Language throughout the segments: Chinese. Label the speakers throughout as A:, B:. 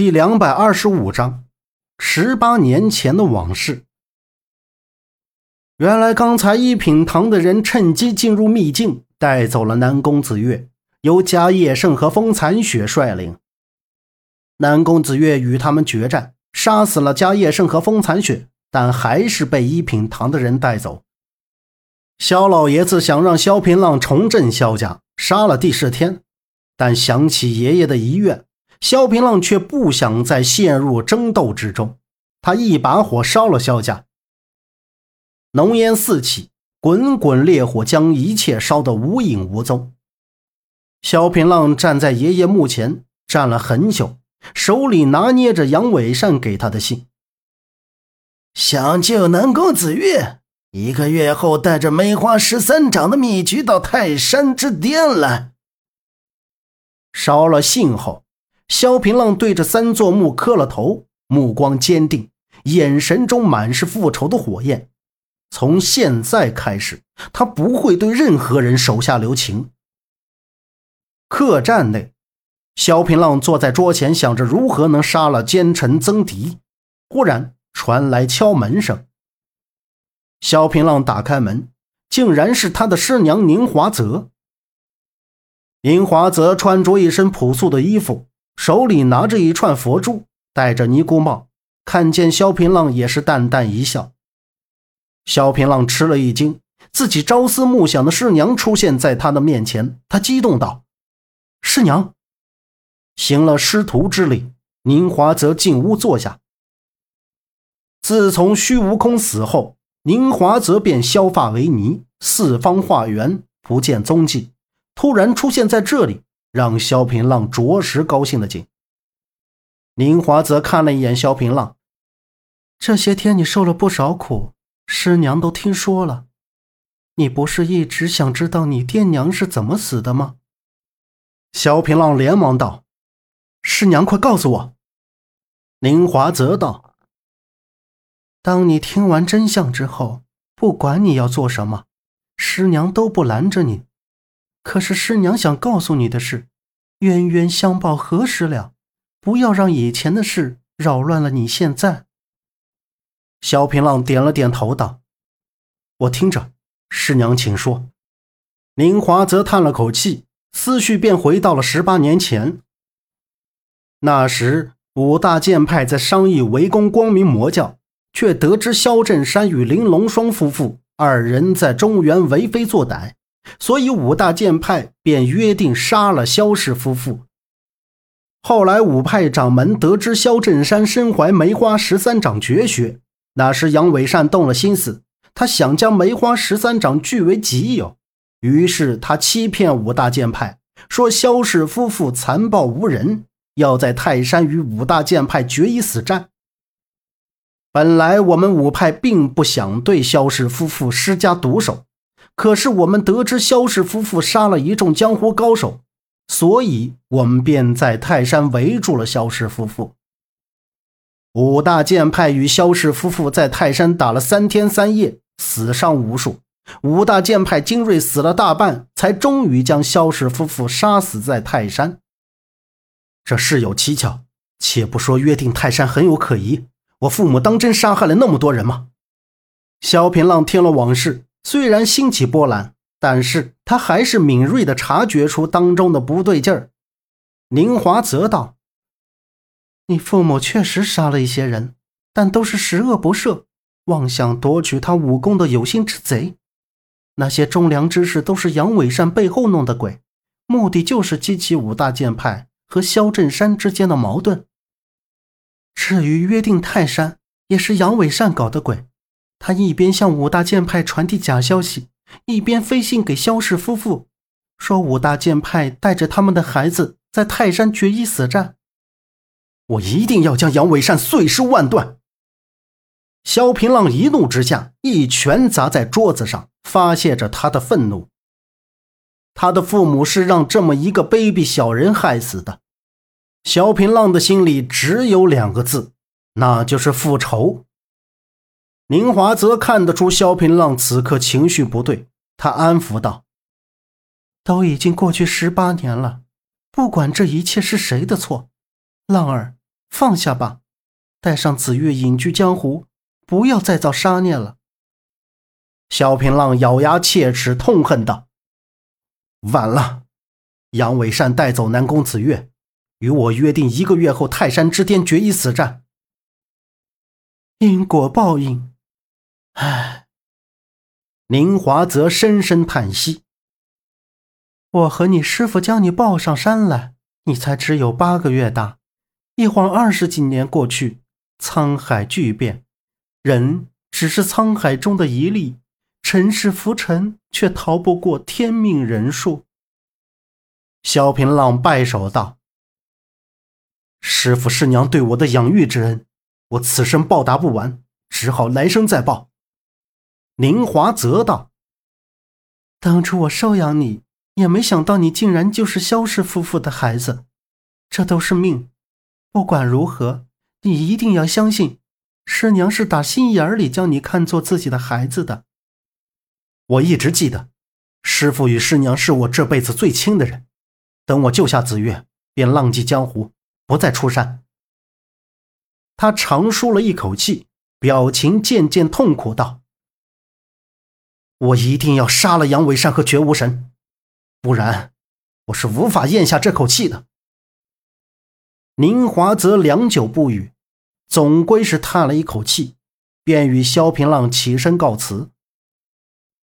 A: 第两百二十五章，十八年前的往事。原来刚才一品堂的人趁机进入秘境，带走了南宫子月，由迦叶盛和风残雪率领。南宫子月与他们决战，杀死了迦叶盛和风残雪，但还是被一品堂的人带走。萧老爷子想让萧平浪重振萧家，杀了帝释天，但想起爷爷的遗愿。萧平浪却不想再陷入争斗之中，他一把火烧了萧家，浓烟四起，滚滚烈火将一切烧得无影无踪。萧平浪站在爷爷墓前，站了很久，手里拿捏着杨伟善给他的信：“
B: 想救南宫子月，一个月后带着梅花十三掌的秘籍到泰山之巅来。”
A: 烧了信后。萧平浪对着三座墓磕了头，目光坚定，眼神中满是复仇的火焰。从现在开始，他不会对任何人手下留情。客栈内，萧平浪坐在桌前，想着如何能杀了奸臣曾迪。忽然传来敲门声。萧平浪打开门，竟然是他的师娘宁华泽。宁华泽穿着一身朴素的衣服。手里拿着一串佛珠，戴着尼姑帽，看见萧平浪也是淡淡一笑。萧平浪吃了一惊，自己朝思暮想的师娘出现在他的面前，他激动道：“师娘！”行了师徒之礼，宁华则进屋坐下。自从虚无空死后，宁华则便削发为尼，四方化缘，不见踪迹，突然出现在这里。让萧平浪着实高兴的紧。宁华则看了一眼萧平浪，这些天你受了不少苦，师娘都听说了。你不是一直想知道你爹娘是怎么死的吗？萧平浪连忙道：“师娘，快告诉我。”宁华则道：“当你听完真相之后，不管你要做什么，师娘都不拦着你。”可是师娘想告诉你的是，冤冤相报何时了？不要让以前的事扰乱了你现在。萧平浪点了点头，道：“我听着，师娘请说。”林华则叹了口气，思绪便回到了十八年前。那时五大剑派在商议围攻光明魔教，却得知萧振山与玲珑双夫妇二人在中原为非作歹。所以五大剑派便约定杀了萧氏夫妇。后来五派掌门得知萧振山身怀梅花十三掌绝学，那时杨伟善动了心思，他想将梅花十三掌据为己有。于是他欺骗五大剑派，说萧氏夫妇残暴无人，要在泰山与五大剑派决一死战。本来我们五派并不想对萧氏夫妇施加毒手。可是我们得知萧氏夫妇杀了一众江湖高手，所以我们便在泰山围住了萧氏夫妇。五大剑派与萧氏夫妇在泰山打了三天三夜，死伤无数。五大剑派精锐死了大半，才终于将萧氏夫妇杀死在泰山。这事有蹊跷，且不说约定泰山很有可疑，我父母当真杀害了那么多人吗？萧平浪听了往事。虽然心起波澜，但是他还是敏锐地察觉出当中的不对劲儿。宁华则道：“你父母确实杀了一些人，但都是十恶不赦、妄想夺取他武功的有心之贼。那些忠良之士都是杨伟善背后弄的鬼，目的就是激起五大剑派和萧振山之间的矛盾。至于约定泰山，也是杨伟善搞的鬼。”他一边向五大剑派传递假消息，一边飞信给萧氏夫妇，说五大剑派带着他们的孩子在泰山决一死战。我一定要将杨伟善碎尸万段！萧平浪一怒之下，一拳砸在桌子上，发泄着他的愤怒。他的父母是让这么一个卑鄙小人害死的。萧平浪的心里只有两个字，那就是复仇。宁华则看得出萧平浪此刻情绪不对，他安抚道：“都已经过去十八年了，不管这一切是谁的错，浪儿，放下吧，带上紫月隐居江湖，不要再造杀孽了。萧平浪咬牙切齿，痛恨道：“晚了，杨伟善带走南宫子月，与我约定一个月后泰山之巅决一死战。因果报应，唉。”宁华则深深叹息：“我和你师傅将你抱上山来，你才只有八个月大，一晃二十几年过去，沧海巨变，人只是沧海中的一粒。”尘世浮沉，却逃不过天命人数。萧平浪拜手道：“师傅师娘对我的养育之恩，我此生报答不完，只好来生再报。”宁华则道：“当初我收养你，也没想到你竟然就是萧氏夫妇的孩子，这都是命。不管如何，你一定要相信，师娘是打心眼里将你看作自己的孩子的。”我一直记得，师傅与师娘是我这辈子最亲的人。等我救下紫月，便浪迹江湖，不再出山。他长舒了一口气，表情渐渐痛苦道：“我一定要杀了杨伟善和绝无神，不然我是无法咽下这口气的。”宁华则良久不语，总归是叹了一口气，便与萧平浪起身告辞。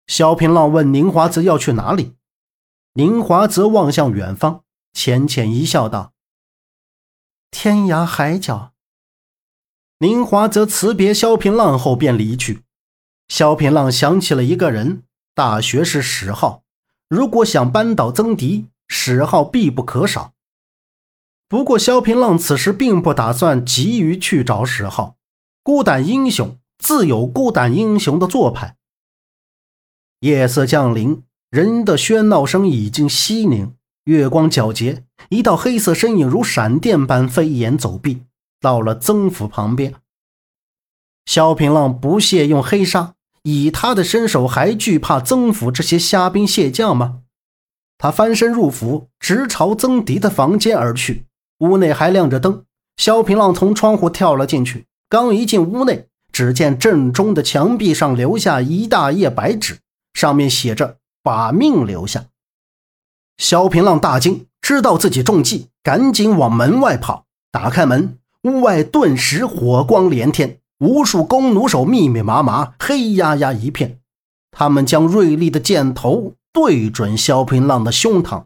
A: 萧平浪问宁华泽要去哪里，宁华泽望向远方，浅浅一笑，道：“天涯海角。”宁华泽辞别萧平浪后便离去。萧平浪想起了一个人，大学士史浩。如果想扳倒曾敌，史浩必不可少。不过，萧平浪此时并不打算急于去找史浩。孤胆英雄自有孤胆英雄的做派。夜色降临，人的喧闹声已经息宁。月光皎洁，一道黑色身影如闪电般飞檐走壁，到了曾府旁边。萧平浪不屑用黑纱，以他的身手还惧怕曾府这些虾兵蟹将吗？他翻身入府，直朝曾迪的房间而去。屋内还亮着灯，萧平浪从窗户跳了进去。刚一进屋内，只见正中的墙壁上留下一大页白纸。上面写着“把命留下”。萧平浪大惊，知道自己中计，赶紧往门外跑。打开门，屋外顿时火光连天，无数弓弩手密密麻麻，黑压压一片。他们将锐利的箭头对准萧平浪的胸膛。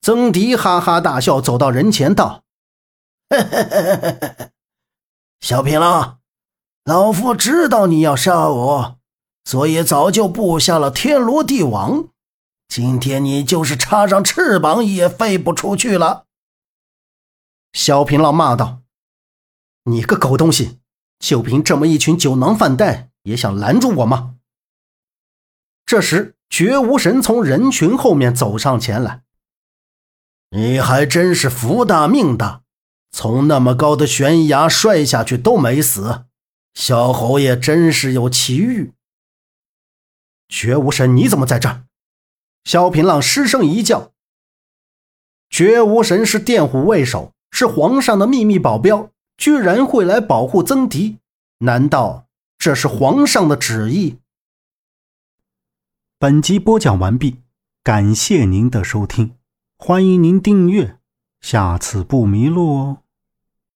A: 曾迪哈哈大笑，走到人前道：“
B: 萧平浪，老夫知道你要杀我。”所以早就布下了天罗地网，今天你就是插上翅膀也飞不出去了。”
A: 萧平浪骂道，“你个狗东西，就凭这么一群酒囊饭袋，也想拦住我吗？”这时，绝无神从人群后面走上前来，“
B: 你还真是福大命大，从那么高的悬崖摔下去都没死，小侯爷真是有奇遇。”
A: 绝无神，你怎么在这儿？萧平浪失声一叫。绝无神是电虎卫首，是皇上的秘密保镖，居然会来保护曾迪，难道这是皇上的旨意？
C: 本集播讲完毕，感谢您的收听，欢迎您订阅，下次不迷路哦。